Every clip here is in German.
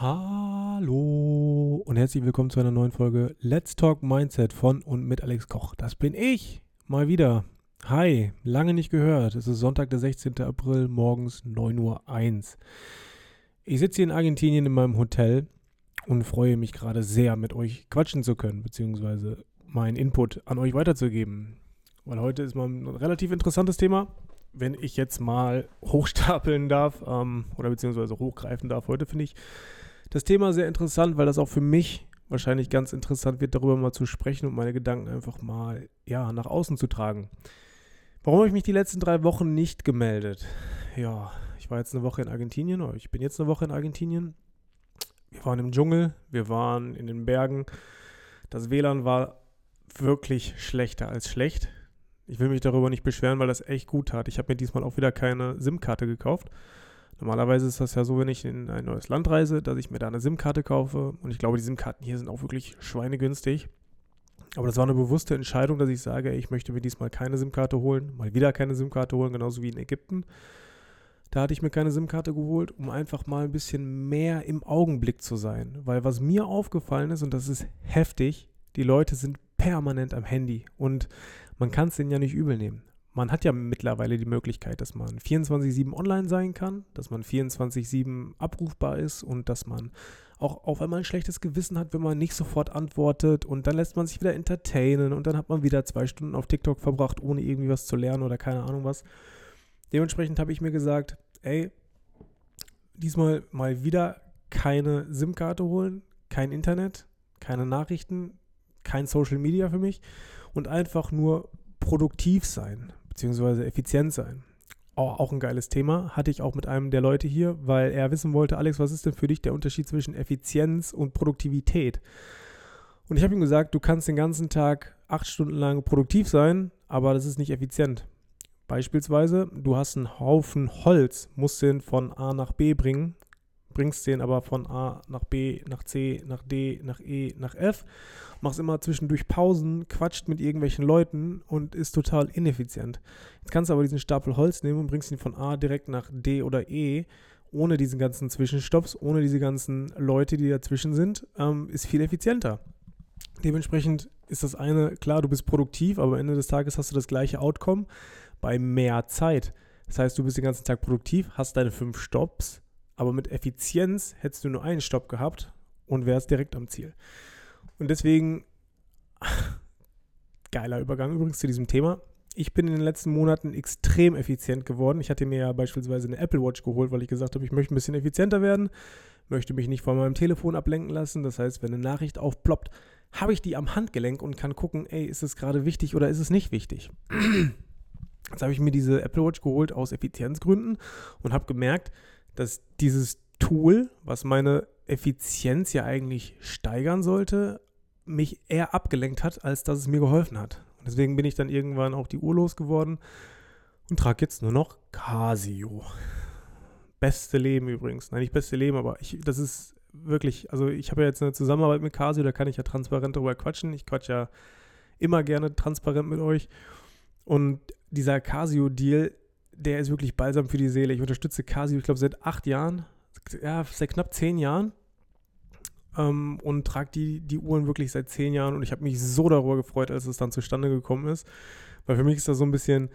Hallo und herzlich willkommen zu einer neuen Folge Let's Talk Mindset von und mit Alex Koch. Das bin ich mal wieder. Hi, lange nicht gehört. Es ist Sonntag, der 16. April, morgens 9.01 Uhr. Ich sitze hier in Argentinien in meinem Hotel und freue mich gerade sehr, mit euch quatschen zu können, beziehungsweise meinen Input an euch weiterzugeben. Weil heute ist mal ein relativ interessantes Thema wenn ich jetzt mal hochstapeln darf ähm, oder beziehungsweise hochgreifen darf, heute finde ich das Thema sehr interessant, weil das auch für mich wahrscheinlich ganz interessant wird, darüber mal zu sprechen und meine Gedanken einfach mal ja, nach außen zu tragen. Warum habe ich mich die letzten drei Wochen nicht gemeldet? Ja, ich war jetzt eine Woche in Argentinien, oder ich bin jetzt eine Woche in Argentinien. Wir waren im Dschungel, wir waren in den Bergen. Das WLAN war wirklich schlechter als schlecht. Ich will mich darüber nicht beschweren, weil das echt gut tat. Ich habe mir diesmal auch wieder keine SIM-Karte gekauft. Normalerweise ist das ja so, wenn ich in ein neues Land reise, dass ich mir da eine SIM-Karte kaufe. Und ich glaube, die SIM-Karten hier sind auch wirklich schweinegünstig. Aber das war eine bewusste Entscheidung, dass ich sage, ich möchte mir diesmal keine SIM-Karte holen, mal wieder keine SIM-Karte holen, genauso wie in Ägypten. Da hatte ich mir keine SIM-Karte geholt, um einfach mal ein bisschen mehr im Augenblick zu sein. Weil was mir aufgefallen ist, und das ist heftig, die Leute sind permanent am Handy. Und man kann es denen ja nicht übel nehmen man hat ja mittlerweile die Möglichkeit, dass man 24-7 online sein kann, dass man 24-7 abrufbar ist und dass man auch auf einmal ein schlechtes Gewissen hat, wenn man nicht sofort antwortet und dann lässt man sich wieder entertainen und dann hat man wieder zwei Stunden auf TikTok verbracht, ohne irgendwie was zu lernen oder keine Ahnung was. Dementsprechend habe ich mir gesagt, ey, diesmal mal wieder keine SIM-Karte holen, kein Internet, keine Nachrichten, kein Social Media für mich und einfach nur produktiv sein beziehungsweise effizient sein. Auch, auch ein geiles Thema. Hatte ich auch mit einem der Leute hier, weil er wissen wollte, Alex, was ist denn für dich der Unterschied zwischen Effizienz und Produktivität? Und ich habe ihm gesagt, du kannst den ganzen Tag acht Stunden lang produktiv sein, aber das ist nicht effizient. Beispielsweise, du hast einen Haufen Holz, musst den von A nach B bringen bringst den aber von A nach B, nach C, nach D, nach E, nach F, machst immer zwischendurch Pausen, quatscht mit irgendwelchen Leuten und ist total ineffizient. Jetzt kannst du aber diesen Stapel Holz nehmen und bringst ihn von A direkt nach D oder E, ohne diesen ganzen Zwischenstopps, ohne diese ganzen Leute, die dazwischen sind, ähm, ist viel effizienter. Dementsprechend ist das eine, klar, du bist produktiv, aber am Ende des Tages hast du das gleiche Outcome bei mehr Zeit. Das heißt, du bist den ganzen Tag produktiv, hast deine fünf Stops, aber mit Effizienz hättest du nur einen Stopp gehabt und wärst direkt am Ziel. Und deswegen, geiler Übergang übrigens zu diesem Thema. Ich bin in den letzten Monaten extrem effizient geworden. Ich hatte mir ja beispielsweise eine Apple Watch geholt, weil ich gesagt habe, ich möchte ein bisschen effizienter werden, möchte mich nicht von meinem Telefon ablenken lassen. Das heißt, wenn eine Nachricht aufploppt, habe ich die am Handgelenk und kann gucken, ey, ist es gerade wichtig oder ist es nicht wichtig? Jetzt habe ich mir diese Apple Watch geholt aus Effizienzgründen und habe gemerkt, dass dieses Tool, was meine Effizienz ja eigentlich steigern sollte, mich eher abgelenkt hat, als dass es mir geholfen hat. Und deswegen bin ich dann irgendwann auch die Uhr losgeworden und trage jetzt nur noch Casio. Beste Leben übrigens. Nein, nicht beste Leben, aber ich, das ist wirklich, also ich habe ja jetzt eine Zusammenarbeit mit Casio, da kann ich ja transparent darüber quatschen. Ich quatsch ja immer gerne transparent mit euch. Und dieser Casio-Deal der ist wirklich balsam für die Seele. Ich unterstütze Casio, ich glaube, seit acht Jahren, ja, seit knapp zehn Jahren ähm, und trage die, die Uhren wirklich seit zehn Jahren und ich habe mich so darüber gefreut, als es dann zustande gekommen ist, weil für mich ist das so ein bisschen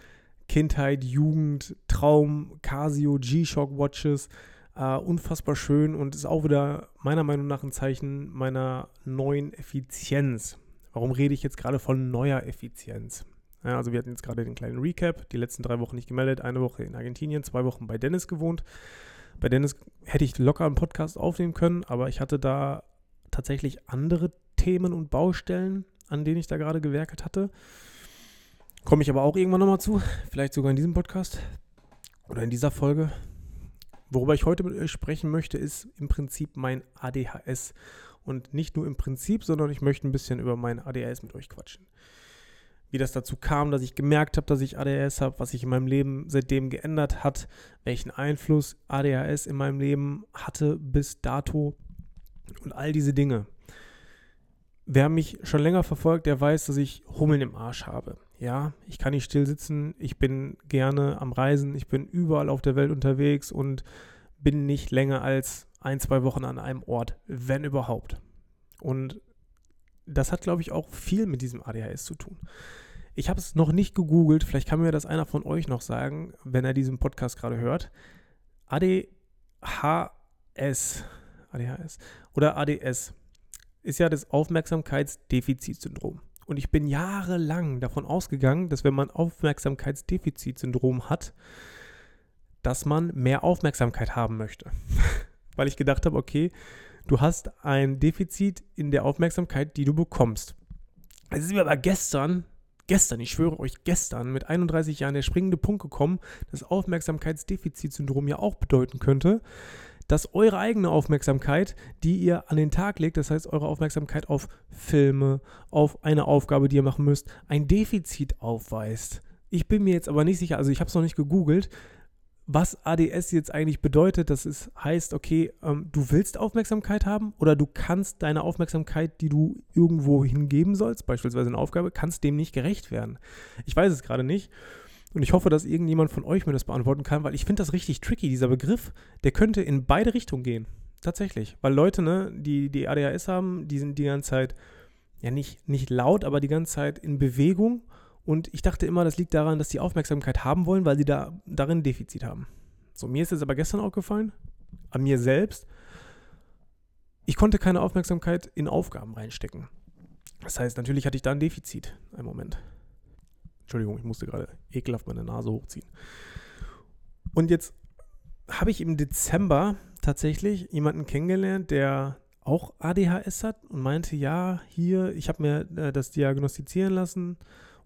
Kindheit, Jugend, Traum, Casio, G-Shock Watches, äh, unfassbar schön und ist auch wieder meiner Meinung nach ein Zeichen meiner neuen Effizienz. Warum rede ich jetzt gerade von neuer Effizienz? Ja, also wir hatten jetzt gerade den kleinen Recap, die letzten drei Wochen nicht gemeldet, eine Woche in Argentinien, zwei Wochen bei Dennis gewohnt. Bei Dennis hätte ich locker einen Podcast aufnehmen können, aber ich hatte da tatsächlich andere Themen und Baustellen, an denen ich da gerade gewerkelt hatte. Komme ich aber auch irgendwann nochmal zu, vielleicht sogar in diesem Podcast oder in dieser Folge. Worüber ich heute mit euch sprechen möchte, ist im Prinzip mein ADHS. Und nicht nur im Prinzip, sondern ich möchte ein bisschen über mein ADHS mit euch quatschen wie das dazu kam, dass ich gemerkt habe, dass ich ADHS habe, was sich in meinem Leben seitdem geändert hat, welchen Einfluss ADHS in meinem Leben hatte bis dato und all diese Dinge. Wer mich schon länger verfolgt, der weiß, dass ich Hummeln im Arsch habe. Ja, ich kann nicht still sitzen, ich bin gerne am Reisen, ich bin überall auf der Welt unterwegs und bin nicht länger als ein, zwei Wochen an einem Ort, wenn überhaupt. Und das hat, glaube ich, auch viel mit diesem ADHS zu tun. Ich habe es noch nicht gegoogelt, vielleicht kann mir das einer von euch noch sagen, wenn er diesen Podcast gerade hört. ADHS, ADHS oder ADS ist ja das Aufmerksamkeitsdefizitsyndrom. Und ich bin jahrelang davon ausgegangen, dass wenn man Aufmerksamkeitsdefizitsyndrom hat, dass man mehr Aufmerksamkeit haben möchte. Weil ich gedacht habe, okay, du hast ein Defizit in der Aufmerksamkeit, die du bekommst. Es ist mir aber gestern, gestern, ich schwöre euch, gestern mit 31 Jahren der springende Punkt gekommen, dass Aufmerksamkeitsdefizitsyndrom ja auch bedeuten könnte, dass eure eigene Aufmerksamkeit, die ihr an den Tag legt, das heißt eure Aufmerksamkeit auf Filme, auf eine Aufgabe, die ihr machen müsst, ein Defizit aufweist. Ich bin mir jetzt aber nicht sicher, also ich habe es noch nicht gegoogelt, was ADS jetzt eigentlich bedeutet. Das ist, heißt, okay, ähm, du willst Aufmerksamkeit haben oder du kannst deine Aufmerksamkeit, die du irgendwo hingeben sollst, beispielsweise eine Aufgabe, kannst dem nicht gerecht werden. Ich weiß es gerade nicht. Und ich hoffe, dass irgendjemand von euch mir das beantworten kann, weil ich finde das richtig tricky. Dieser Begriff, der könnte in beide Richtungen gehen. Tatsächlich. Weil Leute, ne, die, die ADHS haben, die sind die ganze Zeit, ja nicht, nicht laut, aber die ganze Zeit in Bewegung und ich dachte immer, das liegt daran, dass sie Aufmerksamkeit haben wollen, weil sie da darin Defizit haben. So, mir ist es aber gestern aufgefallen, an mir selbst, ich konnte keine Aufmerksamkeit in Aufgaben reinstecken. Das heißt, natürlich hatte ich da ein Defizit. Einen Moment. Entschuldigung, ich musste gerade ekelhaft meine Nase hochziehen. Und jetzt habe ich im Dezember tatsächlich jemanden kennengelernt, der auch ADHS hat und meinte, ja, hier, ich habe mir äh, das diagnostizieren lassen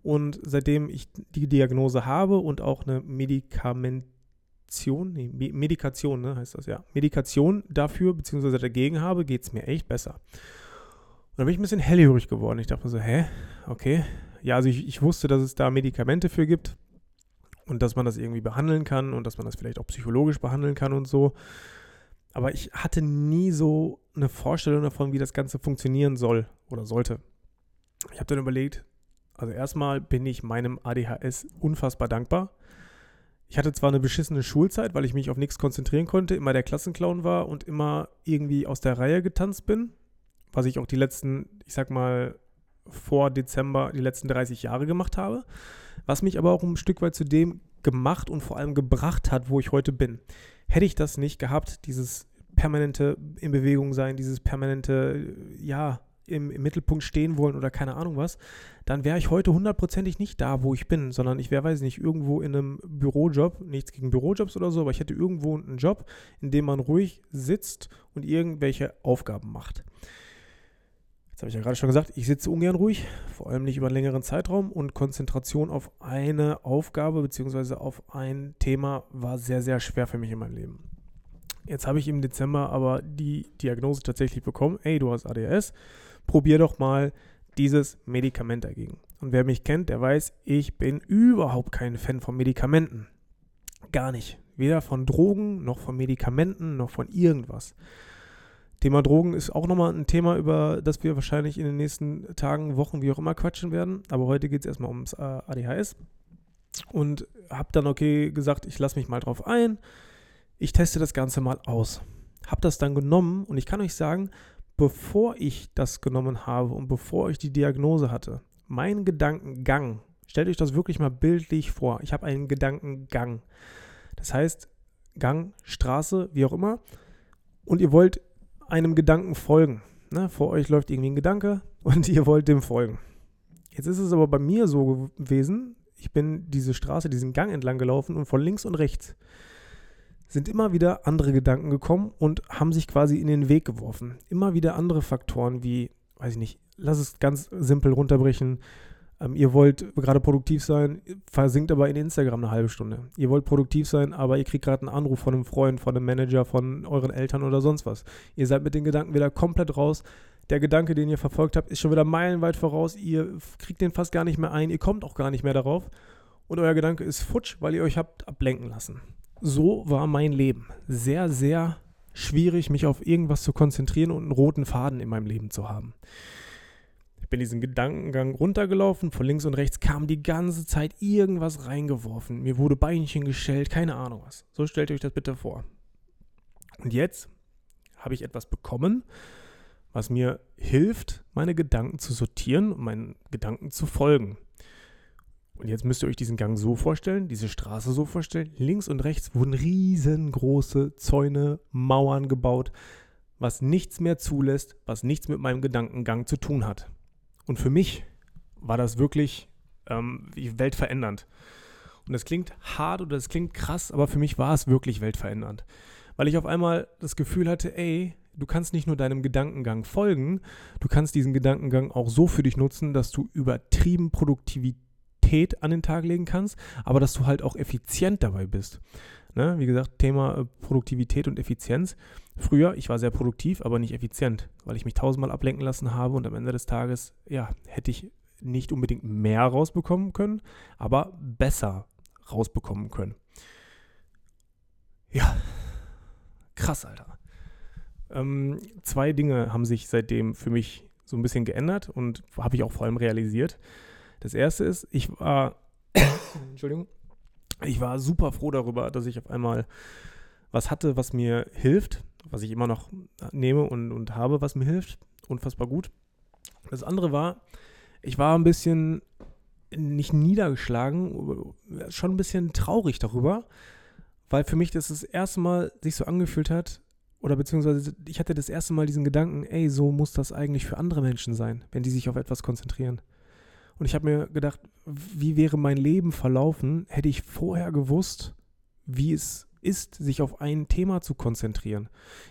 und seitdem ich die Diagnose habe und auch eine Medikamentation, nee, Medikation, ne, heißt das ja, Medikation dafür bzw. dagegen habe, geht es mir echt besser. Und dann bin ich ein bisschen hellhörig geworden. Ich dachte mir so, hä? Okay. Ja, also ich, ich wusste, dass es da Medikamente für gibt und dass man das irgendwie behandeln kann und dass man das vielleicht auch psychologisch behandeln kann und so. Aber ich hatte nie so eine Vorstellung davon, wie das Ganze funktionieren soll oder sollte. Ich habe dann überlegt, also erstmal bin ich meinem ADHS unfassbar dankbar. Ich hatte zwar eine beschissene Schulzeit, weil ich mich auf nichts konzentrieren konnte, immer der Klassenclown war und immer irgendwie aus der Reihe getanzt bin, was ich auch die letzten, ich sag mal, vor Dezember die letzten 30 Jahre gemacht habe, was mich aber auch ein Stück weit zu dem gemacht und vor allem gebracht hat, wo ich heute bin. Hätte ich das nicht gehabt, dieses permanente in Bewegung sein, dieses permanente, ja, im, im Mittelpunkt stehen wollen oder keine Ahnung was, dann wäre ich heute hundertprozentig nicht da, wo ich bin, sondern ich wäre, weiß nicht, irgendwo in einem Bürojob, nichts gegen Bürojobs oder so, aber ich hätte irgendwo einen Job, in dem man ruhig sitzt und irgendwelche Aufgaben macht. Jetzt habe ich ja gerade schon gesagt, ich sitze ungern ruhig, vor allem nicht über einen längeren Zeitraum und Konzentration auf eine Aufgabe bzw. auf ein Thema war sehr, sehr schwer für mich in meinem Leben. Jetzt habe ich im Dezember aber die Diagnose tatsächlich bekommen, ey, du hast ADHS, probier doch mal dieses Medikament dagegen. Und wer mich kennt, der weiß, ich bin überhaupt kein Fan von Medikamenten. Gar nicht. Weder von Drogen, noch von Medikamenten, noch von irgendwas. Thema Drogen ist auch nochmal ein Thema, über das wir wahrscheinlich in den nächsten Tagen, Wochen, wie auch immer quatschen werden. Aber heute geht es erstmal ums äh, ADHS. Und habe dann okay gesagt, ich lasse mich mal drauf ein. Ich teste das Ganze mal aus. Habe das dann genommen und ich kann euch sagen, bevor ich das genommen habe und bevor ich die Diagnose hatte, mein Gedankengang, stellt euch das wirklich mal bildlich vor, ich habe einen Gedankengang. Das heißt, Gang, Straße, wie auch immer, und ihr wollt einem Gedanken folgen. Ne? Vor euch läuft irgendwie ein Gedanke und ihr wollt dem folgen. Jetzt ist es aber bei mir so gewesen, ich bin diese Straße, diesen Gang entlang gelaufen und von links und rechts sind immer wieder andere Gedanken gekommen und haben sich quasi in den Weg geworfen. Immer wieder andere Faktoren wie, weiß ich nicht, lass es ganz simpel runterbrechen. Ähm, ihr wollt gerade produktiv sein, versinkt aber in Instagram eine halbe Stunde. Ihr wollt produktiv sein, aber ihr kriegt gerade einen Anruf von einem Freund, von einem Manager, von euren Eltern oder sonst was. Ihr seid mit den Gedanken wieder komplett raus. Der Gedanke, den ihr verfolgt habt, ist schon wieder meilenweit voraus. Ihr kriegt den fast gar nicht mehr ein. Ihr kommt auch gar nicht mehr darauf. Und euer Gedanke ist futsch, weil ihr euch habt ablenken lassen so war mein Leben. Sehr, sehr schwierig, mich auf irgendwas zu konzentrieren und einen roten Faden in meinem Leben zu haben. Ich bin diesen Gedankengang runtergelaufen, von links und rechts kam die ganze Zeit irgendwas reingeworfen. Mir wurde Beinchen gestellt, keine Ahnung was. So stellt euch das bitte vor. Und jetzt habe ich etwas bekommen, was mir hilft, meine Gedanken zu sortieren und meinen Gedanken zu folgen. Und jetzt müsst ihr euch diesen Gang so vorstellen, diese Straße so vorstellen. Links und rechts wurden riesengroße Zäune, Mauern gebaut, was nichts mehr zulässt, was nichts mit meinem Gedankengang zu tun hat. Und für mich war das wirklich ähm, weltverändernd. Und das klingt hart oder das klingt krass, aber für mich war es wirklich weltverändernd. Weil ich auf einmal das Gefühl hatte, ey, du kannst nicht nur deinem Gedankengang folgen, du kannst diesen Gedankengang auch so für dich nutzen, dass du übertrieben Produktivität an den Tag legen kannst, aber dass du halt auch effizient dabei bist. Ne? Wie gesagt, Thema äh, Produktivität und Effizienz. Früher, ich war sehr produktiv, aber nicht effizient, weil ich mich tausendmal ablenken lassen habe und am Ende des Tages, ja, hätte ich nicht unbedingt mehr rausbekommen können, aber besser rausbekommen können. Ja, krass, Alter. Ähm, zwei Dinge haben sich seitdem für mich so ein bisschen geändert und habe ich auch vor allem realisiert. Das erste ist, ich war, Entschuldigung, ich war super froh darüber, dass ich auf einmal was hatte, was mir hilft, was ich immer noch nehme und, und habe, was mir hilft. Unfassbar gut. Das andere war, ich war ein bisschen nicht niedergeschlagen, schon ein bisschen traurig darüber, weil für mich das das erste Mal sich so angefühlt hat, oder beziehungsweise ich hatte das erste Mal diesen Gedanken, ey, so muss das eigentlich für andere Menschen sein, wenn die sich auf etwas konzentrieren. Und ich habe mir gedacht, wie wäre mein Leben verlaufen, hätte ich vorher gewusst, wie es ist, sich auf ein Thema zu konzentrieren.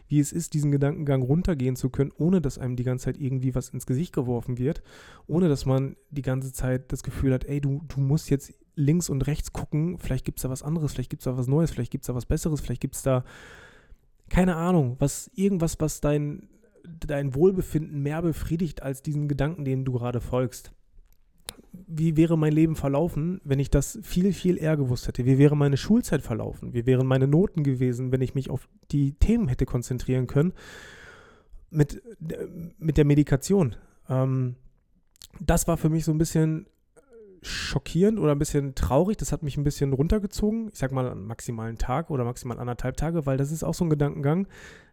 Wie es ist, diesen Gedankengang runtergehen zu können, ohne dass einem die ganze Zeit irgendwie was ins Gesicht geworfen wird, ohne dass man die ganze Zeit das Gefühl hat, ey, du, du musst jetzt links und rechts gucken, vielleicht gibt es da was anderes, vielleicht gibt es da was Neues, vielleicht gibt es da was Besseres, vielleicht gibt es da, keine Ahnung, was, irgendwas, was dein, dein Wohlbefinden mehr befriedigt als diesen Gedanken, denen du gerade folgst wie wäre mein Leben verlaufen, wenn ich das viel, viel eher gewusst hätte? Wie wäre meine Schulzeit verlaufen? Wie wären meine Noten gewesen, wenn ich mich auf die Themen hätte konzentrieren können? Mit, mit der Medikation. Ähm, das war für mich so ein bisschen schockierend oder ein bisschen traurig. Das hat mich ein bisschen runtergezogen. Ich sag mal einen maximalen Tag oder maximal anderthalb Tage, weil das ist auch so ein Gedankengang,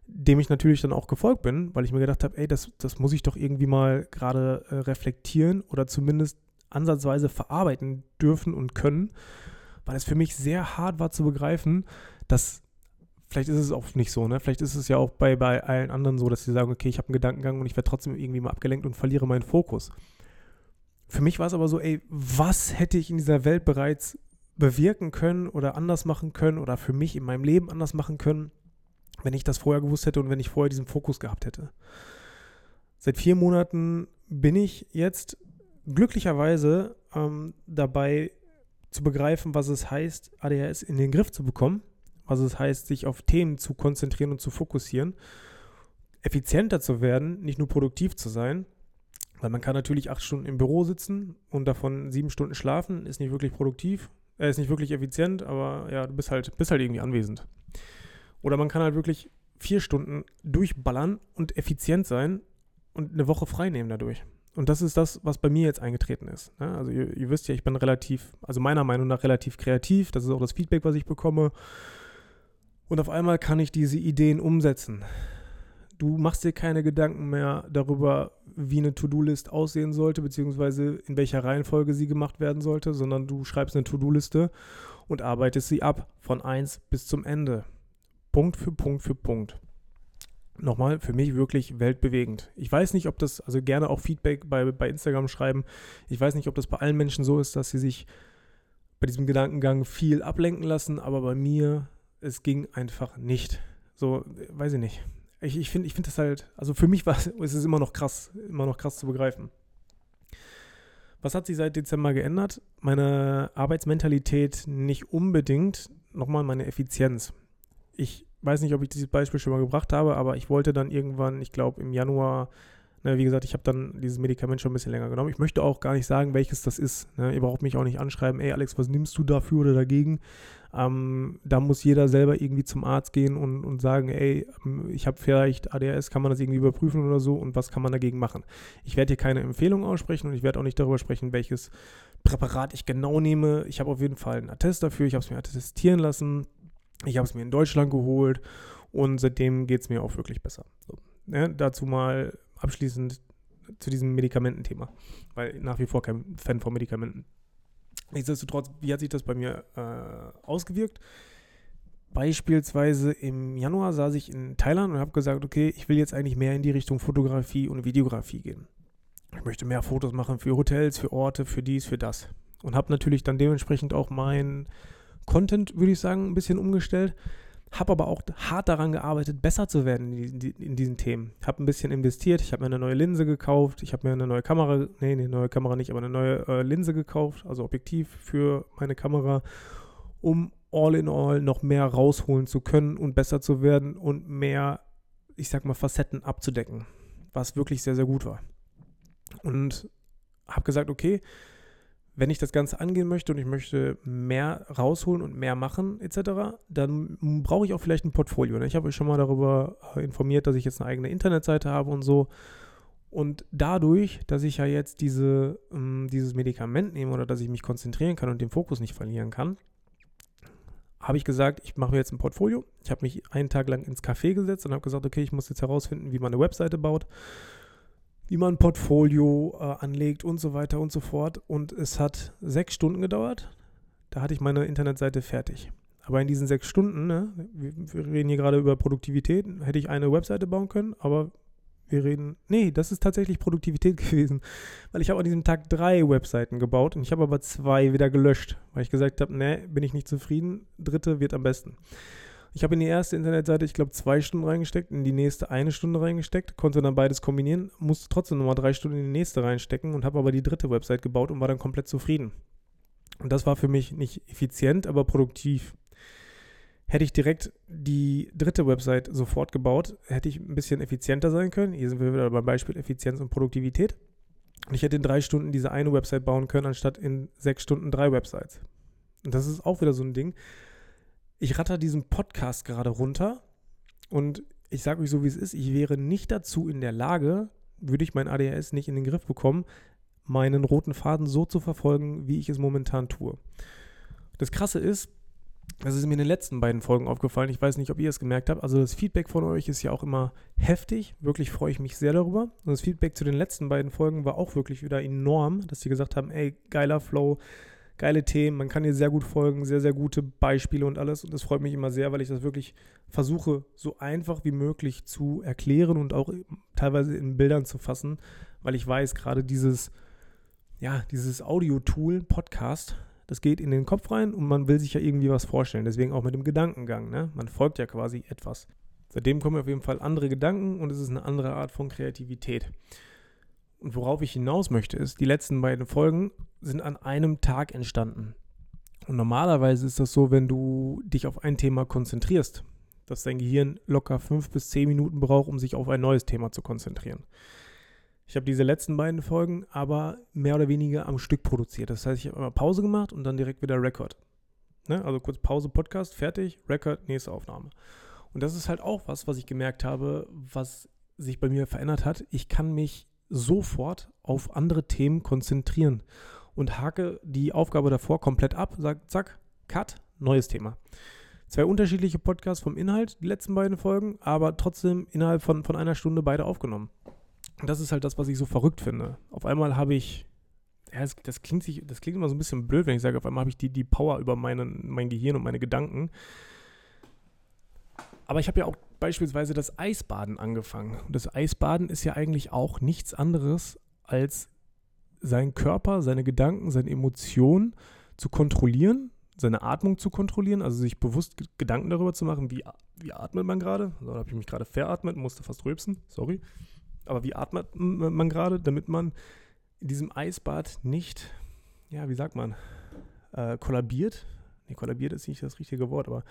dem ich natürlich dann auch gefolgt bin, weil ich mir gedacht habe, ey, das, das muss ich doch irgendwie mal gerade äh, reflektieren oder zumindest ansatzweise verarbeiten dürfen und können, weil es für mich sehr hart war zu begreifen, dass vielleicht ist es auch nicht so, ne? Vielleicht ist es ja auch bei, bei allen anderen so, dass sie sagen, okay, ich habe einen Gedankengang und ich werde trotzdem irgendwie mal abgelenkt und verliere meinen Fokus. Für mich war es aber so, ey, was hätte ich in dieser Welt bereits bewirken können oder anders machen können oder für mich in meinem Leben anders machen können, wenn ich das vorher gewusst hätte und wenn ich vorher diesen Fokus gehabt hätte. Seit vier Monaten bin ich jetzt glücklicherweise ähm, dabei zu begreifen, was es heißt, ADHS in den Griff zu bekommen, was es heißt, sich auf Themen zu konzentrieren und zu fokussieren, effizienter zu werden, nicht nur produktiv zu sein, weil man kann natürlich acht Stunden im Büro sitzen und davon sieben Stunden schlafen, ist nicht wirklich produktiv, äh, ist nicht wirklich effizient, aber ja, du bist halt, bist halt irgendwie anwesend. Oder man kann halt wirklich vier Stunden durchballern und effizient sein und eine Woche frei nehmen dadurch. Und das ist das, was bei mir jetzt eingetreten ist. Ne? Also ihr, ihr, wisst ja, ich bin relativ, also meiner Meinung nach relativ kreativ. Das ist auch das Feedback, was ich bekomme. Und auf einmal kann ich diese Ideen umsetzen. Du machst dir keine Gedanken mehr darüber, wie eine To-Do-List aussehen sollte, beziehungsweise in welcher Reihenfolge sie gemacht werden sollte, sondern du schreibst eine To-Do-Liste und arbeitest sie ab von 1 bis zum Ende. Punkt für Punkt für Punkt nochmal für mich wirklich weltbewegend. Ich weiß nicht, ob das, also gerne auch Feedback bei, bei Instagram schreiben. Ich weiß nicht, ob das bei allen Menschen so ist, dass sie sich bei diesem Gedankengang viel ablenken lassen, aber bei mir, es ging einfach nicht. So, weiß ich nicht. Ich, ich finde ich find das halt, also für mich war es ist immer noch krass, immer noch krass zu begreifen. Was hat sich seit Dezember geändert? Meine Arbeitsmentalität nicht unbedingt, nochmal meine Effizienz. Ich weiß nicht, ob ich dieses Beispiel schon mal gebracht habe, aber ich wollte dann irgendwann, ich glaube im Januar, ne, wie gesagt, ich habe dann dieses Medikament schon ein bisschen länger genommen. Ich möchte auch gar nicht sagen, welches das ist. Ne? Ihr braucht mich auch nicht anschreiben, ey Alex, was nimmst du dafür oder dagegen? Ähm, da muss jeder selber irgendwie zum Arzt gehen und, und sagen, ey, ähm, ich habe vielleicht ADHS, kann man das irgendwie überprüfen oder so und was kann man dagegen machen? Ich werde hier keine Empfehlung aussprechen und ich werde auch nicht darüber sprechen, welches Präparat ich genau nehme. Ich habe auf jeden Fall einen Attest dafür, ich habe es mir attestieren lassen ich habe es mir in Deutschland geholt Und seitdem geht es mir auch wirklich besser. So, ne? Dazu mal abschließend zu diesem Medikamententhema, weil nach wie vor kein Fan von Medikamenten. Nichtsdestotrotz, wie hat sich das bei mir äh, ausgewirkt? Beispielsweise im Januar saß ich in Thailand und habe gesagt, okay, ich will jetzt eigentlich mehr in die Richtung Fotografie und Videografie gehen. Ich möchte mehr Fotos machen für Hotels, für Orte, für dies, für das. Und habe natürlich dann dementsprechend auch mein Content, würde ich sagen, ein bisschen umgestellt. Habe aber auch hart daran gearbeitet, besser zu werden in, diesen Themen. Habe ein bisschen investiert. Ich habe mir eine neue Linse gekauft. Ich habe mir eine neue Kamera, nee, eine neue Kamera nicht, aber eine neue äh, Linse gekauft, also Objektiv für meine Kamera, um all in all noch mehr rausholen zu können und besser zu werden und mehr, ich sag mal, Facetten abzudecken, was wirklich sehr, sehr gut war. Und habe gesagt, okay, wenn ich das Ganze angehen möchte und ich möchte mehr rausholen und mehr machen etc., dann brauche ich auch vielleicht ein Portfolio. Ne? Ich habe euch schon mal darüber äh, informiert, dass ich jetzt eine eigene Internetseite habe und so. Und dadurch, dass ich ja jetzt diese, ähm, dieses Medikament nehme oder dass ich mich konzentrieren kann und den Fokus nicht verlieren kann, habe ich gesagt, ich mache mir jetzt ein Portfolio. Ich habe mich einen Tag lang ins Café gesetzt und habe gesagt, okay, ich muss jetzt herausfinden, wie man eine Webseite baut wie man ein Portfolio äh, anlegt und so weiter und so fort. Und es hat sechs Stunden gedauert. Da hatte ich meine Internetseite fertig. Aber in diesen sechs Stunden, ne, wir, reden hier gerade über Produktivität, hätte ich eine Webseite bauen können, aber wir reden, nee, das ist tatsächlich Produktivität gewesen, weil ich habe an diesem Tag drei Webseiten gebaut und ich habe aber zwei wieder gelöscht, weil ich gesagt habe, nee, bin ich nicht zufrieden, dritte wird am besten. Ich habe in die erste Internetseite, ich glaube, zwei Stunden reingesteckt, in die nächste eine Stunde reingesteckt, konnte dann beides kombinieren, musste trotzdem nochmal drei Stunden in die nächste reinstecken und habe aber die dritte Website gebaut und war dann komplett zufrieden. Und das war für mich nicht effizient, aber produktiv. Hätte ich direkt die dritte Website sofort gebaut, hätte ich ein bisschen effizienter sein können. Hier sind wir wieder beim Beispiel Effizienz und Produktivität. Und ich hätte in drei Stunden diese eine Website bauen können, anstatt in sechs Stunden drei Websites. Und das ist auch wieder so ein Ding ich ratter diesen Podcast gerade runter und ich sage euch so, wie es ist, ich wäre nicht dazu in der Lage, würde ich mein ADHS nicht in den Griff bekommen, meinen roten Faden so zu verfolgen, wie ich es momentan tue. Das Krasse ist, das ist mir in den letzten beiden Folgen aufgefallen. Ich weiß nicht, ob ihr es gemerkt habt. Also das Feedback von euch ist ja auch immer heftig. Wirklich freue ich mich sehr darüber. Und das Feedback zu den letzten beiden Folgen war auch wirklich wieder enorm, dass sie gesagt haben, ey, geiler Flow, geile Themen, man kann hier sehr gut folgen, sehr, sehr gute Beispiele und alles. Und das freut mich immer sehr, weil ich das wirklich versuche, so einfach wie möglich zu erklären und auch teilweise in Bildern zu fassen, weil ich weiß, gerade dieses, ja, dieses Audio-Tool, Podcast, das geht in den Kopf rein und man will sich ja irgendwie was vorstellen. Deswegen auch mit dem Gedankengang. Ne? Man folgt ja quasi etwas. Seitdem kommen auf jeden Fall andere Gedanken und es ist eine andere Art von Kreativität. Und worauf ich hinaus möchte, ist, die letzten beiden Folgen sind an einem Tag entstanden. Und normalerweise ist das so, wenn du dich auf ein Thema konzentrierst, dass dein Gehirn locker fünf bis zehn Minuten braucht, um sich auf ein neues Thema zu konzentrieren. Ich habe diese letzten beiden Folgen aber mehr oder weniger am Stück produziert. Das heißt, ich habe immer Pause gemacht und dann direkt wieder Record. Ne? Also kurz Pause, Podcast, fertig, Record, nächste Aufnahme. Und das ist halt auch was, was ich gemerkt habe, was sich bei mir verändert hat. Ich kann mich sofort auf andere Themen konzentrieren und hake die Aufgabe davor komplett ab, sage zack, cut, neues Thema. Zwei unterschiedliche Podcasts vom Inhalt, die letzten beiden Folgen, aber trotzdem innerhalb von, von einer Stunde beide aufgenommen. Und das ist halt das, was ich so verrückt finde. Auf einmal habe ich, ja, das, das, klingt sich, das klingt immer so ein bisschen blöd, wenn ich sage, auf einmal habe ich die, die Power über meinen, mein Gehirn und meine Gedanken. Aber ich habe ja auch beispielsweise das Eisbaden angefangen. Und das Eisbaden ist ja eigentlich auch nichts anderes als seinen Körper, seine Gedanken, seine Emotionen zu kontrollieren, seine Atmung zu kontrollieren, also sich bewusst Gedanken darüber zu machen, wie, wie atmet man gerade. Also, da habe ich mich gerade veratmet, musste fast rülpsen, sorry. Aber wie atmet man gerade, damit man in diesem Eisbad nicht, ja, wie sagt man, äh, kollabiert? Nee, kollabiert ist nicht das richtige Wort, aber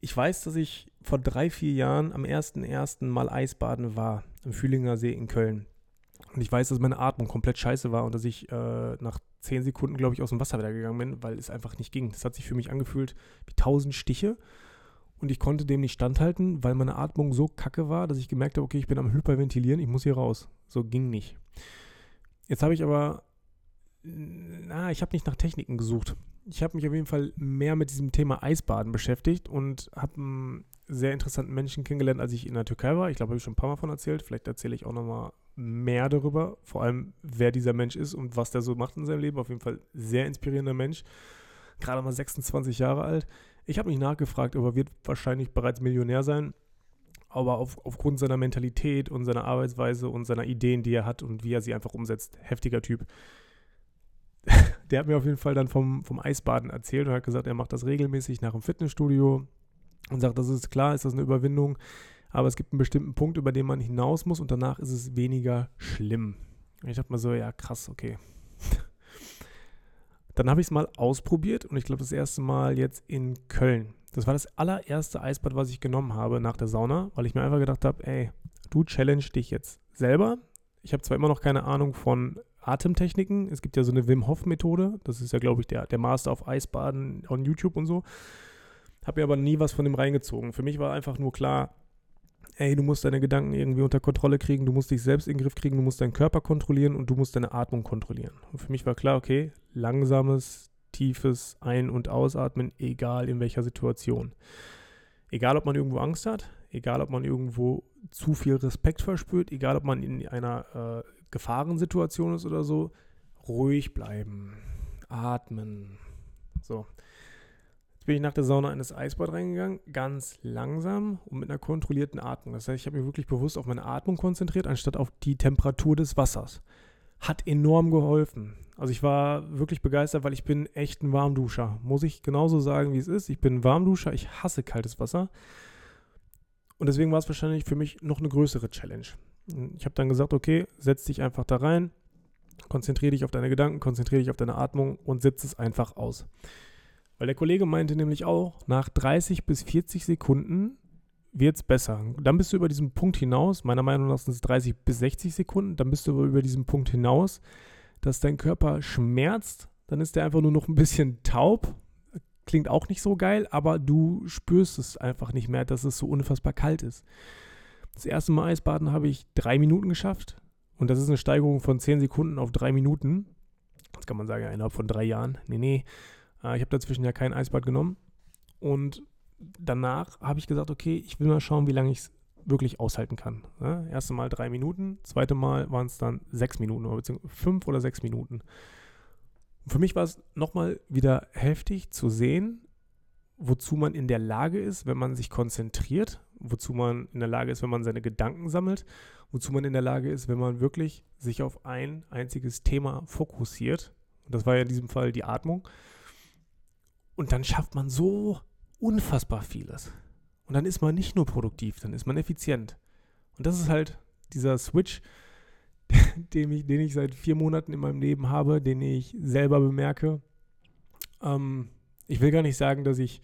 ich weiß, dass ich vor drei, vier Jahren am 1.1. mal Eisbaden war, im Fühlinger See in Köln. Und ich weiß, dass meine Atmung komplett scheiße war und dass ich äh, nach zehn Sekunden, glaube ich, aus dem Wasser wieder gegangen bin, weil es einfach nicht ging. Das hat sich für mich angefühlt wie tausend Stiche. Und ich konnte dem nicht standhalten, weil meine Atmung so kacke war, dass ich gemerkt habe, okay, ich bin am Hyperventilieren, ich muss hier raus. So ging nicht. Jetzt habe ich aber, na, ich habe nicht nach Techniken gesucht. Ich habe mich auf jeden Fall mehr mit diesem Thema Eisbaden beschäftigt und habe ein sehr interessanten Menschen kennengelernt, als ich in der Türkei war. Ich glaube, habe ich schon ein paar Mal von erzählt. Vielleicht erzähle ich auch nochmal mehr darüber. Vor allem, wer dieser Mensch ist und was der so macht in seinem Leben. Auf jeden Fall sehr inspirierender Mensch. Gerade mal 26 Jahre alt. Ich habe mich nachgefragt, aber wird wahrscheinlich bereits Millionär sein. Aber auf, aufgrund seiner Mentalität und seiner Arbeitsweise und seiner Ideen, die er hat und wie er sie einfach umsetzt, heftiger Typ. Der hat mir auf jeden Fall dann vom, vom Eisbaden erzählt und hat gesagt, er macht das regelmäßig nach dem Fitnessstudio und sagt, das ist klar, ist das eine Überwindung, aber es gibt einen bestimmten Punkt, über den man hinaus muss und danach ist es weniger schlimm. Ich dachte mal so, ja krass, okay. Dann habe ich es mal ausprobiert und ich glaube das erste Mal jetzt in Köln. Das war das allererste Eisbad, was ich genommen habe nach der Sauna, weil ich mir einfach gedacht habe, ey, du challenge dich jetzt selber. Ich habe zwar immer noch keine Ahnung von Atemtechniken. Es gibt ja so eine Wim Hof Methode. Das ist ja, glaube ich, der, der Master auf Eisbaden on YouTube und so. Habe mir aber nie was von dem reingezogen. Für mich war einfach nur klar, ey, du musst deine Gedanken irgendwie unter Kontrolle kriegen, du musst dich selbst in den Griff kriegen, du musst deinen Körper kontrollieren und du musst deine Atmung kontrollieren. Und für mich war klar, okay, langsames, tiefes Ein- und Ausatmen, egal in welcher Situation. Egal, ob man irgendwo Angst hat, egal, ob man irgendwo zu viel Respekt verspürt, egal, ob man in einer äh, Gefahrensituation ist oder so, ruhig bleiben, atmen. So bin ich nach der Sauna in das Eisbad reingegangen, ganz langsam und mit einer kontrollierten Atmung. Das heißt, ich habe mich wirklich bewusst auf meine Atmung konzentriert, anstatt auf die Temperatur des Wassers. Hat enorm geholfen. Also ich war wirklich begeistert, weil ich bin echt ein Warmduscher. Muss ich genauso sagen, wie es ist. Ich bin ein Warmduscher, ich hasse kaltes Wasser. Und deswegen war es wahrscheinlich für mich noch eine größere Challenge. Ich habe dann gesagt, okay, setz dich einfach da rein, konzentriere dich auf deine Gedanken, konzentriere dich auf deine Atmung und sitz es einfach aus. Weil der Kollege meinte nämlich auch, nach 30 bis 40 Sekunden wird es besser. Dann bist du über diesen Punkt hinaus, meiner Meinung nach sind es 30 bis 60 Sekunden, dann bist du über diesen Punkt hinaus, dass dein Körper schmerzt, dann ist der einfach nur noch ein bisschen taub. Klingt auch nicht so geil, aber du spürst es einfach nicht mehr, dass es so unfassbar kalt ist. Das erste Mal Eisbaden habe ich drei Minuten geschafft und das ist eine Steigerung von 10 Sekunden auf drei Minuten. Das kann man sagen, innerhalb von drei Jahren. Nee, nee, äh, ich habe dazwischen ja kein Eisbad genommen. Und danach habe ich gesagt, okay, ich will mal schauen, wie lange ich es wirklich aushalten kann. Ja, erste Mal drei Minuten, zweite Mal waren es dann sechs Minuten, beziehungsweise fünf oder sechs Minuten. Und für mich war es nochmal wieder heftig zu sehen, wozu man in der Lage ist, wenn man sich konzentriert, wozu man in der Lage ist, wenn man seine Gedanken sammelt, wozu man in der Lage ist, wenn man wirklich sich auf ein einziges Thema fokussiert. Und das war ja in diesem Fall die Atmung. Und dann schafft man so unfassbar vieles. Und dann ist man nicht nur produktiv, dann ist man effizient. Und das ist halt dieser Switch, den ich, den ich seit vier Monaten in meinem Leben habe, den ich selber bemerke. Ähm, ich will gar nicht sagen, dass ich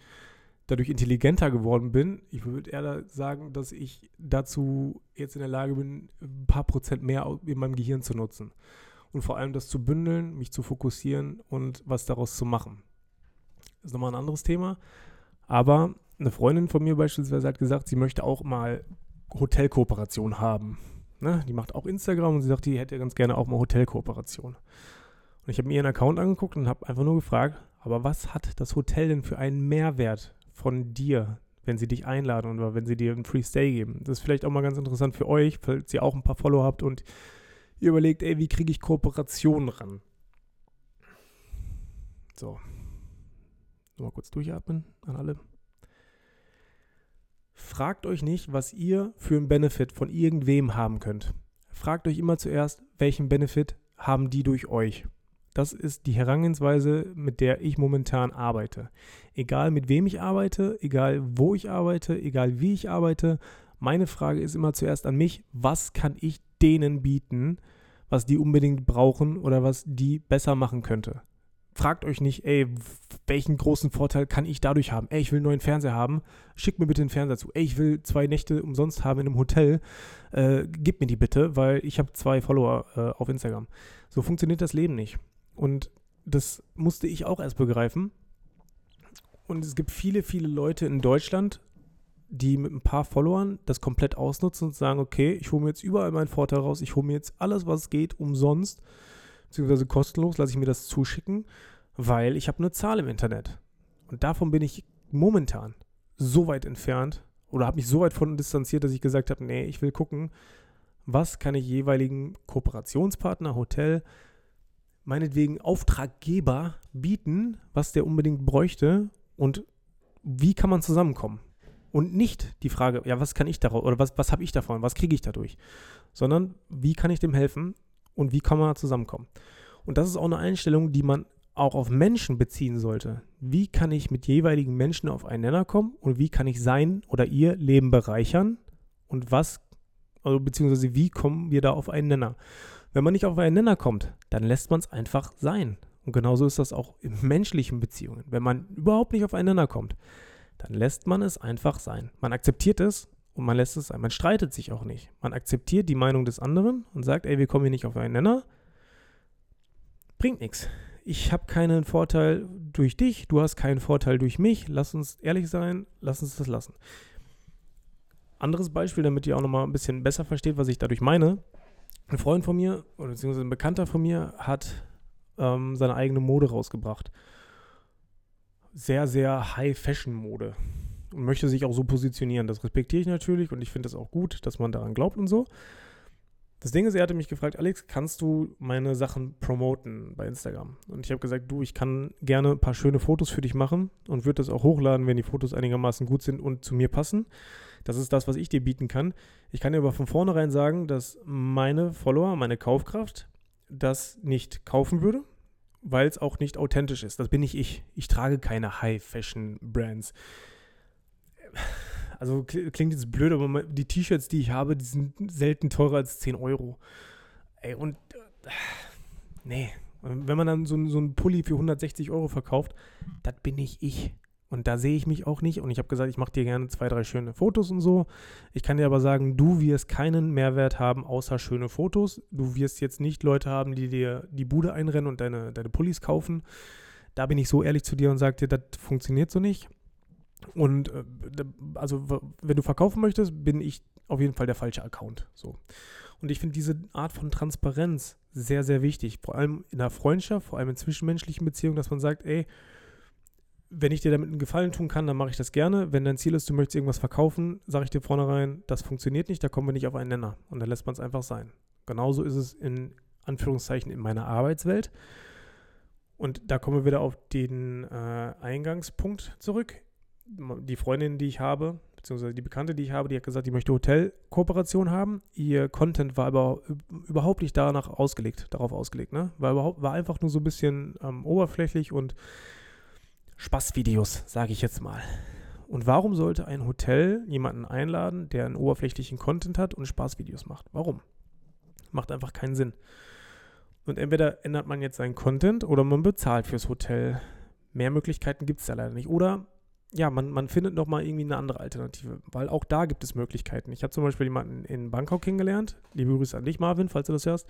dadurch intelligenter geworden bin. Ich würde eher sagen, dass ich dazu jetzt in der Lage bin, ein paar Prozent mehr in meinem Gehirn zu nutzen. Und vor allem das zu bündeln, mich zu fokussieren und was daraus zu machen ist nochmal ein anderes Thema. Aber eine Freundin von mir beispielsweise hat gesagt, sie möchte auch mal Hotelkooperation haben. Ne? Die macht auch Instagram und sie sagt, die hätte ganz gerne auch mal Hotelkooperation. Und ich habe mir ihren Account angeguckt und habe einfach nur gefragt, aber was hat das Hotel denn für einen Mehrwert von dir, wenn sie dich einladen oder wenn sie dir einen Free Stay geben? Das ist vielleicht auch mal ganz interessant für euch, falls ihr auch ein paar Follower habt und ihr überlegt, ey, wie kriege ich Kooperationen ran? So, Mal kurz durchatmen an alle. Fragt euch nicht, was ihr für einen Benefit von irgendwem haben könnt. Fragt euch immer zuerst, welchen Benefit haben die durch euch. Das ist die Herangehensweise, mit der ich momentan arbeite. Egal mit wem ich arbeite, egal wo ich arbeite, egal wie ich arbeite, meine Frage ist immer zuerst an mich, was kann ich denen bieten, was die unbedingt brauchen oder was die besser machen könnte fragt euch nicht, ey, welchen großen Vorteil kann ich dadurch haben? Ey, ich will einen neuen Fernseher haben, schickt mir bitte einen Fernseher zu. Ey, ich will zwei Nächte umsonst haben in einem Hotel, äh, gib mir die bitte, weil ich habe zwei Follower äh, auf Instagram. So funktioniert das Leben nicht. Und das musste ich auch erst begreifen. Und es gibt viele, viele Leute in Deutschland, die mit ein paar Followern das komplett ausnutzen und sagen, okay, ich hole mir jetzt überall meinen Vorteil raus, ich hole mir jetzt alles, was geht, umsonst beziehungsweise kostenlos, lasse ich mir das zuschicken, weil ich habe eine Zahl im Internet. Und davon bin ich momentan so weit entfernt oder habe mich so weit von distanziert, dass ich gesagt habe, nee, ich will gucken, was kann ich jeweiligen Kooperationspartner, Hotel, meinetwegen Auftraggeber bieten, was der unbedingt bräuchte und wie kann man zusammenkommen. Und nicht die Frage, ja, was kann ich daraus oder was, was habe ich davon, was kriege ich dadurch, sondern wie kann ich dem helfen und wie kann man zusammenkommen. Und das ist auch eine Einstellung, die man auch auf Menschen beziehen sollte. Wie kann ich mit jeweiligen Menschen auf einen Nenner kommen und wie kann ich sein oder ihr Leben bereichern und was, also beziehungsweise wie kommen wir da auf einen Nenner? Wenn man nicht auf einen Nenner kommt, dann lässt man es einfach sein. Und genauso ist das auch in menschlichen Beziehungen. Wenn man überhaupt nicht auf einen Nenner kommt, dann lässt man es einfach sein. Man akzeptiert es und man lässt es sein. Man streitet sich auch nicht. Man akzeptiert die Meinung des anderen und sagt, ey, wir kommen hier nicht auf einen Nenner. Bringt nichts ich habe keinen Vorteil durch dich, du hast keinen Vorteil durch mich. Lass uns ehrlich sein, lass uns das lassen. Anderes Beispiel, damit ihr auch nochmal ein bisschen besser versteht, was ich dadurch meine. Ein Freund von mir, oder beziehungsweise ein Bekannter von mir, hat ähm, seine eigene Mode rausgebracht. Sehr, sehr High-Fashion-Mode. Und möchte sich auch so positionieren. Das respektiere ich natürlich und ich finde es auch gut, dass man daran glaubt und so. Das Ding ist, er hatte mich gefragt, Alex, kannst du meine Sachen promoten bei Instagram? Und ich habe gesagt, du, ich kann gerne ein paar schöne Fotos für dich machen und würde das auch hochladen, wenn die Fotos einigermaßen gut sind und zu mir passen. Das ist das, was ich dir bieten kann. Ich kann dir aber von vornherein sagen, dass meine Follower, meine Kaufkraft das nicht kaufen würde, weil es auch nicht authentisch ist. Das bin nicht ich. Ich trage keine High-Fashion-Brands also klingt jetzt blöd, aber die T-Shirts, die ich habe, die sind selten teurer als 10 Euro. Ey, und äh, nee, wenn man dann so, so einen Pulli für 160 Euro verkauft, das bin nicht ich. Und da sehe ich mich auch nicht. Und ich habe gesagt, ich mache dir gerne zwei, drei schöne Fotos und so. Ich kann dir aber sagen, du wirst keinen Mehrwert haben, außer schöne Fotos. Du wirst jetzt nicht Leute haben, die dir die Bude einrennen und deine, deine Pullis kaufen. Da bin ich so ehrlich zu dir und sage dir, das funktioniert so nicht. Und äh, also, wenn du verkaufen möchtest, bin ich auf jeden Fall der falsche Account. So. Und ich finde diese Art von Transparenz sehr, sehr wichtig. Vor allem in der Freundschaft, vor allem in zwischenmenschlichen Beziehungen, dass man sagt, ey, wenn ich dir damit einen Gefallen tun kann, dann mache ich das gerne. Wenn dein Ziel ist, du möchtest irgendwas verkaufen, sage ich dir vornherein, das funktioniert nicht, da kommen wir nicht auf einen Nenner. Und dann lässt man es einfach sein. Genauso ist es in Anführungszeichen in meiner Arbeitswelt. Und da kommen wir wieder auf den äh, Eingangspunkt zurück die Freundin, die ich habe, beziehungsweise die Bekannte, die ich habe, die hat gesagt, die möchte Hotelkooperation haben. Ihr Content war aber überhaupt nicht danach ausgelegt, darauf ausgelegt, ne? War überhaupt, war einfach nur so ein bisschen ähm, oberflächlich und Spaßvideos, sage ich jetzt mal. Und warum sollte ein Hotel jemanden einladen, der einen oberflächlichen Content hat und Spaßvideos macht? Warum? Macht einfach keinen Sinn. Und entweder ändert man jetzt seinen Content oder man bezahlt fürs Hotel. Mehr Möglichkeiten gibt es da leider nicht. Oder ja, man, man findet noch mal irgendwie eine andere Alternative, weil auch da gibt es Möglichkeiten. Ich habe zum Beispiel jemanden in Bangkok kennengelernt. Liebe Grüße an dich, Marvin, falls du das hörst.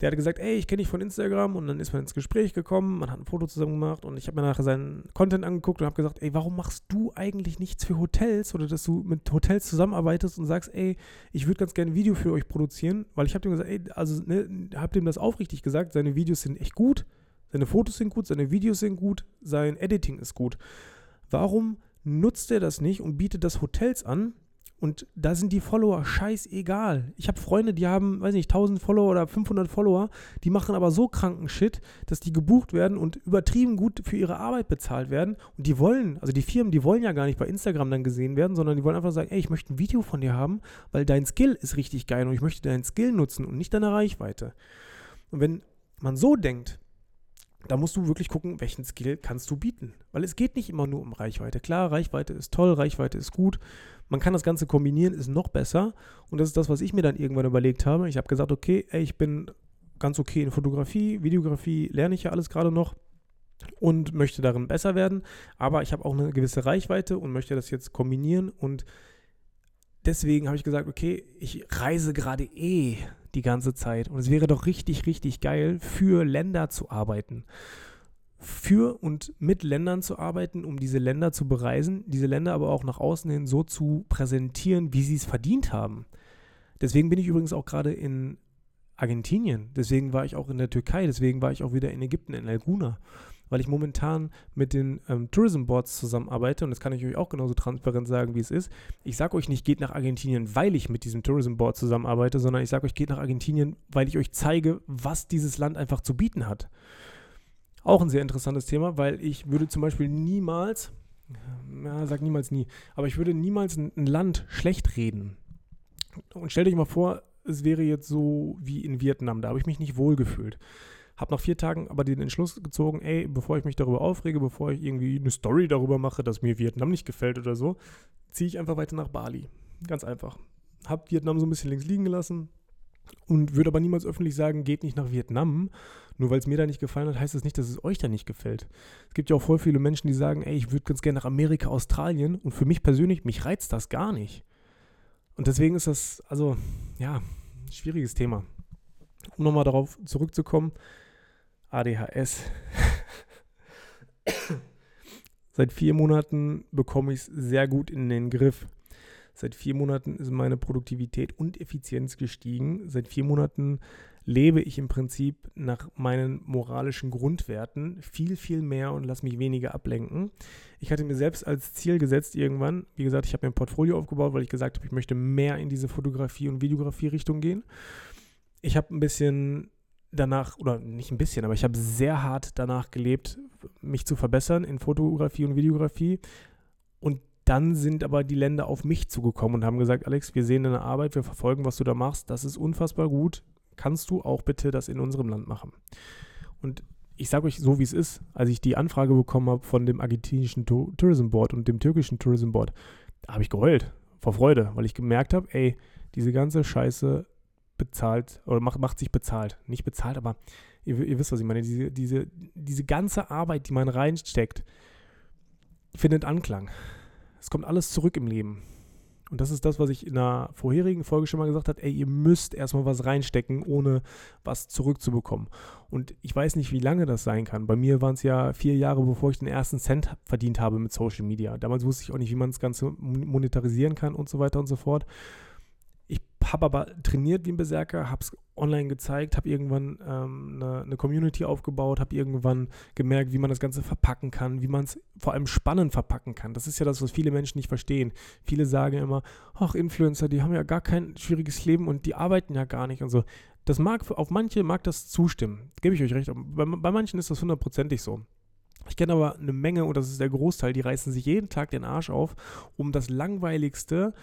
Der hat gesagt, ey, ich kenne dich von Instagram. Und dann ist man ins Gespräch gekommen, man hat ein Foto zusammen gemacht. Und ich habe mir nachher seinen Content angeguckt und habe gesagt, ey, warum machst du eigentlich nichts für Hotels? Oder dass du mit Hotels zusammenarbeitest und sagst, ey, ich würde ganz gerne ein Video für euch produzieren, weil ich habe dem gesagt, ey, also ne, habe dem das aufrichtig gesagt, seine Videos sind echt gut, seine Fotos sind gut, seine Videos sind gut, sein Editing ist gut. Warum nutzt er das nicht und bietet das Hotels an? Und da sind die Follower scheißegal. Ich habe Freunde, die haben, weiß nicht, 1000 Follower oder 500 Follower, die machen aber so kranken Shit, dass die gebucht werden und übertrieben gut für ihre Arbeit bezahlt werden. Und die wollen, also die Firmen, die wollen ja gar nicht bei Instagram dann gesehen werden, sondern die wollen einfach sagen, ey, ich möchte ein Video von dir haben, weil dein Skill ist richtig geil und ich möchte deinen Skill nutzen und nicht deine Reichweite. Und wenn man so denkt, da musst du wirklich gucken, welchen Skill kannst du bieten. Weil es geht nicht immer nur um Reichweite. Klar, Reichweite ist toll, Reichweite ist gut. Man kann das Ganze kombinieren, ist noch besser. Und das ist das, was ich mir dann irgendwann überlegt habe. Ich habe gesagt, okay, ey, ich bin ganz okay in Fotografie, Videografie, lerne ich ja alles gerade noch und möchte darin besser werden. Aber ich habe auch eine gewisse Reichweite und möchte das jetzt kombinieren. Und deswegen habe ich gesagt, okay, ich reise gerade eh die ganze Zeit. Und es wäre doch richtig, richtig geil, für Länder zu arbeiten. Für und mit Ländern zu arbeiten, um diese Länder zu bereisen, diese Länder aber auch nach außen hin so zu präsentieren, wie sie es verdient haben. Deswegen bin ich übrigens auch gerade in Argentinien, deswegen war ich auch in der Türkei, deswegen war ich auch wieder in Ägypten, in Alguna. weil ich momentan mit den ähm, Tourism Boards zusammenarbeite und das kann ich euch auch genauso transparent sagen, wie es ist. Ich sage euch nicht, geht nach Argentinien, weil ich mit diesem Tourism Board zusammenarbeite, sondern ich sage euch, geht nach Argentinien, weil ich euch zeige, was dieses Land einfach zu bieten hat. Auch ein sehr interessantes Thema, weil ich würde zum Beispiel niemals, ja, sag niemals nie, aber ich würde niemals ein, Land schlecht reden. Und stellt euch mal vor, es wäre jetzt so wie in Vietnam, da habe ich mich nicht wohl gefühlt. Habe nach vier Tagen aber den Entschluss gezogen, ey, bevor ich mich darüber aufrege, bevor ich irgendwie eine Story darüber mache, dass mir Vietnam nicht gefällt oder so, ziehe ich einfach weiter nach Bali. Ganz einfach. Habe Vietnam so ein bisschen links liegen gelassen und würde aber niemals öffentlich sagen, geht nicht nach Vietnam. Nur weil es mir da nicht gefallen hat, heißt das nicht, dass es euch da nicht gefällt. Es gibt ja auch voll viele Menschen, die sagen, ey, ich würde ganz gerne nach Amerika, Australien und für mich persönlich, mich reizt das gar nicht. Und deswegen ist das, also, ja, schwieriges Thema. Um nochmal darauf zurückzukommen, ADHS. Seit vier Monaten bekomme ich es sehr gut in den Griff. Seit vier Monaten ist meine Produktivität und Effizienz gestiegen. Seit vier Monaten lebe ich im Prinzip nach meinen moralischen Grundwerten viel, viel mehr und lasse mich weniger ablenken. Ich hatte mir selbst als Ziel gesetzt irgendwann, wie gesagt, ich habe mir ein Portfolio aufgebaut, weil ich gesagt habe, ich möchte mehr in diese Fotografie- und Videografie-Richtung gehen. Ich habe ein bisschen danach, oder nicht ein bisschen, aber ich habe sehr hart danach gelebt, mich zu verbessern in Fotografie und Videografie. Und dann sind aber die Länder auf mich zugekommen und haben gesagt, Alex, wir sehen deine Arbeit, wir verfolgen, was du da machst, das ist unfassbar gut. Kannst du auch bitte das in unserem Land machen? Und ich sage euch so, wie es ist, als ich die Anfrage bekommen habe von dem argentinischen Tourism Board und dem türkischen Tourism Board, da habe ich geheult vor Freude, weil ich gemerkt habe, ey, diese ganze Scheiße bezahlt oder macht, macht sich bezahlt. Nicht bezahlt, aber ihr, ihr wisst, was ich meine. Diese, diese, diese ganze Arbeit, die man reinsteckt, findet Anklang. Es kommt alles zurück im Leben. Und das ist das, was ich in einer vorherigen Folge schon mal gesagt habe. Ey, ihr müsst erstmal was reinstecken, ohne was zurückzubekommen. Und ich weiß nicht, wie lange das sein kann. Bei mir waren es ja vier Jahre, bevor ich den ersten Cent verdient habe mit Social Media. Damals wusste ich auch nicht, wie man das Ganze monetarisieren kann und so weiter und so fort habe aber trainiert wie ein Berserker, habe es online gezeigt, habe irgendwann ähm, eine, eine, Community aufgebaut, habe irgendwann gemerkt, wie man das Ganze verpacken kann, wie man es vor allem spannend verpacken kann. Das ist ja das, was viele Menschen nicht verstehen. Viele sagen immer, ach, Influencer, die haben ja gar kein schwieriges Leben und die arbeiten ja gar nicht und so. Das mag, auf manche mag das zustimmen, gebe ich euch recht. Bei, bei manchen ist das hundertprozentig so. Ich kenne aber eine Menge, und das ist der Großteil, die reißen sich jeden Tag den Arsch auf, um das Langweiligste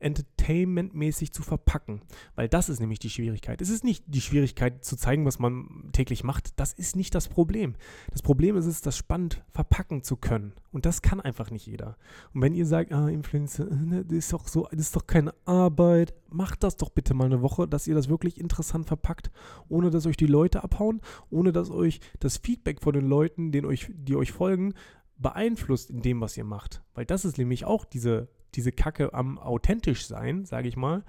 entertainmentmäßig zu verpacken. Weil das ist nämlich die Schwierigkeit. Es ist nicht die Schwierigkeit zu zeigen, was man täglich macht. Das ist nicht das Problem. Das Problem ist es, das spannend verpacken zu können. Und das kann einfach nicht jeder. Und wenn ihr sagt, ah, Influencer, äh, das ist doch so, das ist doch keine Arbeit, macht das doch bitte mal eine Woche, dass ihr das wirklich interessant verpackt, ohne dass euch die Leute abhauen, ohne dass euch das Feedback von den Leuten, den euch, die euch folgen, beeinflusst in dem, was ihr macht. Weil das ist nämlich auch diese diese Kacke am authentisch sein, sage ich mal.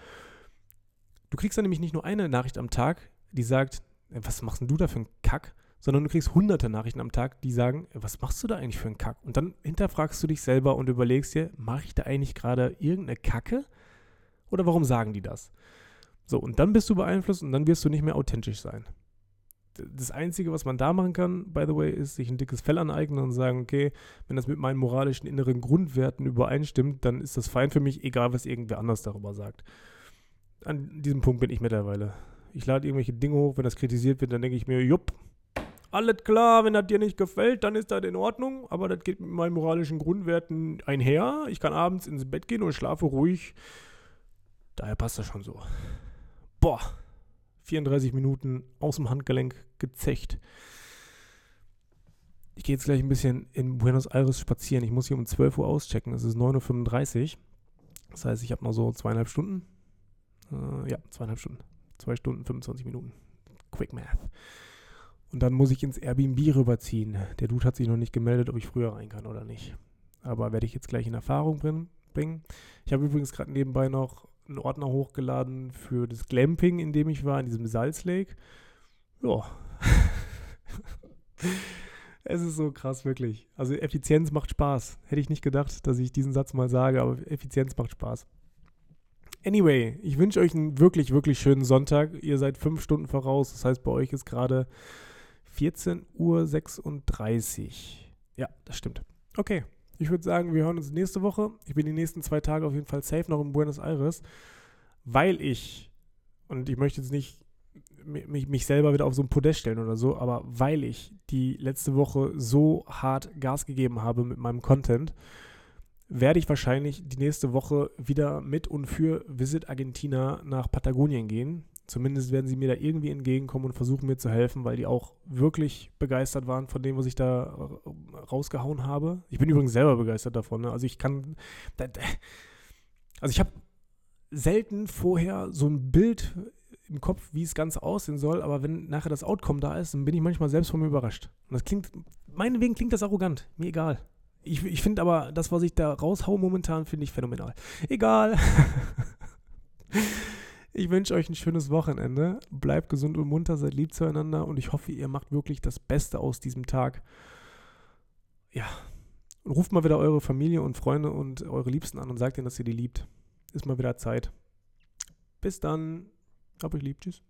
Du kriegst dann nämlich nicht nur eine Nachricht am Tag, die sagt, äh, was machst denn du da für einen Kack? Sondern du kriegst hunderte Nachrichten am Tag, die sagen, äh, was machst du da eigentlich für einen Kack? Und dann hinterfragst du dich selber und überlegst dir, mache ich da eigentlich gerade irgendeine Kacke? Oder warum sagen die das? So, und dann bist du beeinflusst und dann wirst du nicht mehr authentisch sein das Einzige, was man da machen kann, by the way, ist sich ein dickes Fell aneignen und sagen, okay, wenn das mit meinen moralischen inneren Grundwerten übereinstimmt, dann ist das fein für mich, egal was irgendwer anders darüber sagt. An diesem Punkt bin ich mittlerweile. Ich lade irgendwelche Dinge hoch, wenn das kritisiert wird, dann denke ich mir, jupp, alles klar, wenn das dir nicht gefällt, dann ist das in Ordnung, aber das geht mit meinen moralischen Grundwerten einher. Ich kann abends ins Bett gehen und schlafe ruhig. Daher passt das schon so. Boah. 34 Minuten aus dem Handgelenk gezecht. Ich gehe jetzt gleich ein bisschen in Buenos Aires spazieren. Ich muss hier um 12 Uhr auschecken. Es ist 9.35 Uhr. Das heißt, ich habe noch so zweieinhalb Stunden. Äh, ja, zweieinhalb Stunden. Zwei Stunden, 25 Minuten. Quick Math. Und dann muss ich ins Airbnb rüberziehen. Der Dude hat sich noch nicht gemeldet, ob ich früher rein kann oder nicht. Aber werde ich jetzt gleich in Erfahrung bringen. Ich habe übrigens gerade nebenbei noch einen Ordner hochgeladen für das Glamping, in dem ich war, in diesem Salzlake. Ja. es ist so krass, wirklich. Also Effizienz macht Spaß. Hätte ich nicht gedacht, dass ich diesen Satz mal sage, aber Effizienz macht Spaß. Anyway, ich wünsche euch einen wirklich, wirklich schönen Sonntag. Ihr seid fünf Stunden voraus. Das heißt, bei euch ist gerade 14.36 Uhr. Ja, das stimmt. Okay, ich würde sagen, wir hören uns nächste Woche. Ich bin die nächsten zwei Tage auf jeden Fall safe noch in Buenos Aires, weil ich, und ich möchte jetzt nicht mich, mich selber wieder auf so ein Podest stellen oder so, aber weil ich die letzte Woche so hart Gas gegeben habe mit meinem Content, werde ich wahrscheinlich die nächste Woche wieder mit und für Visit Argentina nach Patagonien gehen. Zumindest werden sie mir da irgendwie entgegenkommen und versuchen mir zu helfen, weil die auch wirklich begeistert waren von dem, was ich da rausgehauen habe. Ich bin übrigens selber begeistert davon. Ne? Also ich kann, also ich habe selten vorher so ein Bild im Kopf, wie es ganz aussehen soll, aber wenn nachher das Outcome da ist, dann bin ich manchmal selbst von mir überrascht. Und das klingt, meinetwegen klingt das arrogant, mir egal. Ich, ich finde aber, das, was ich da raushaue momentan, finde ich phänomenal. Egal. ich wünsche euch ein schönes Wochenende. Bleibt gesund und munter, seid lieb zueinander und ich hoffe, ihr macht wirklich das Beste aus diesem Tag. Ja. Und ruft mal wieder eure Familie und Freunde und eure Liebsten an und sagt ihnen, dass ihr die liebt. Ist mal wieder Zeit. Bis dann. Hab euch lieb. Tschüss.